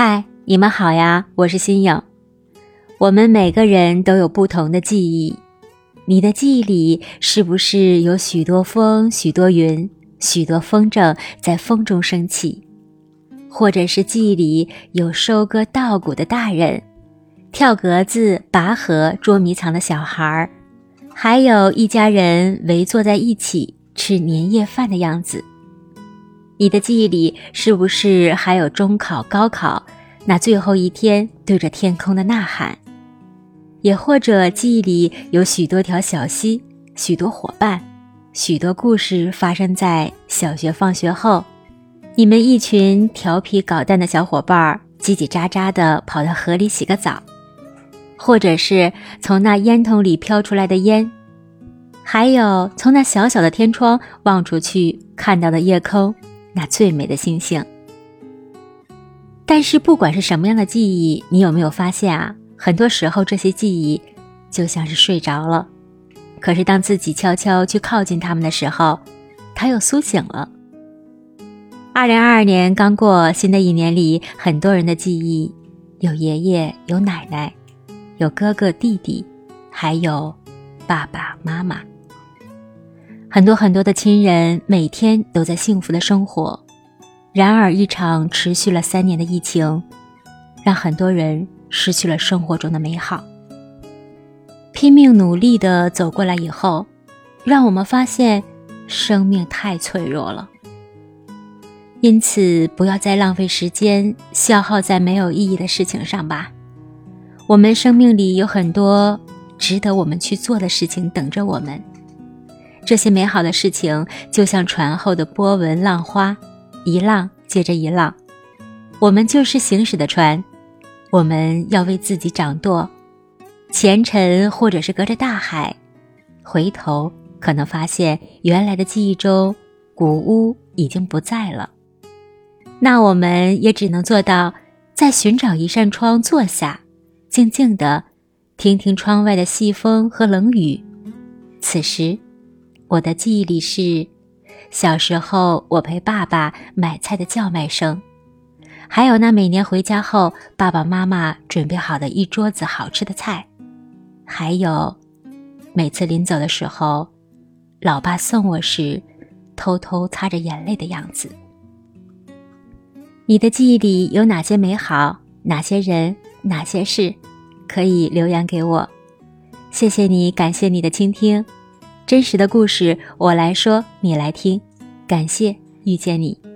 嗨，你们好呀，我是新颖。我们每个人都有不同的记忆，你的记忆里是不是有许多风、许多云、许多风筝在风中升起？或者是记忆里有收割稻谷的大人，跳格子、拔河、捉迷藏的小孩儿，还有一家人围坐在一起吃年夜饭的样子？你的记忆里是不是还有中考、高考那最后一天对着天空的呐喊？也或者记忆里有许多条小溪、许多伙伴、许多故事发生在小学放学后，你们一群调皮捣蛋的小伙伴叽叽喳喳地跑到河里洗个澡，或者是从那烟筒里飘出来的烟，还有从那小小的天窗望出去看到的夜空。那最美的星星。但是，不管是什么样的记忆，你有没有发现啊？很多时候，这些记忆就像是睡着了，可是当自己悄悄去靠近他们的时候，他又苏醒了。二零二二年刚过，新的一年里，很多人的记忆有爷爷，有奶奶，有哥哥弟弟，还有爸爸妈妈。很多很多的亲人每天都在幸福的生活，然而一场持续了三年的疫情，让很多人失去了生活中的美好。拼命努力的走过来以后，让我们发现生命太脆弱了。因此，不要再浪费时间消耗在没有意义的事情上吧。我们生命里有很多值得我们去做的事情等着我们。这些美好的事情就像船后的波纹浪花，一浪接着一浪。我们就是行驶的船，我们要为自己掌舵。前尘或者是隔着大海，回头可能发现原来的记忆中古屋已经不在了。那我们也只能做到，在寻找一扇窗坐下，静静的听听窗外的细风和冷雨。此时。我的记忆里是，小时候我陪爸爸买菜的叫卖声，还有那每年回家后爸爸妈妈准备好的一桌子好吃的菜，还有每次临走的时候，老爸送我时偷偷擦着眼泪的样子。你的记忆里有哪些美好？哪些人？哪些事？可以留言给我。谢谢你，感谢你的倾听。真实的故事，我来说，你来听。感谢遇见你。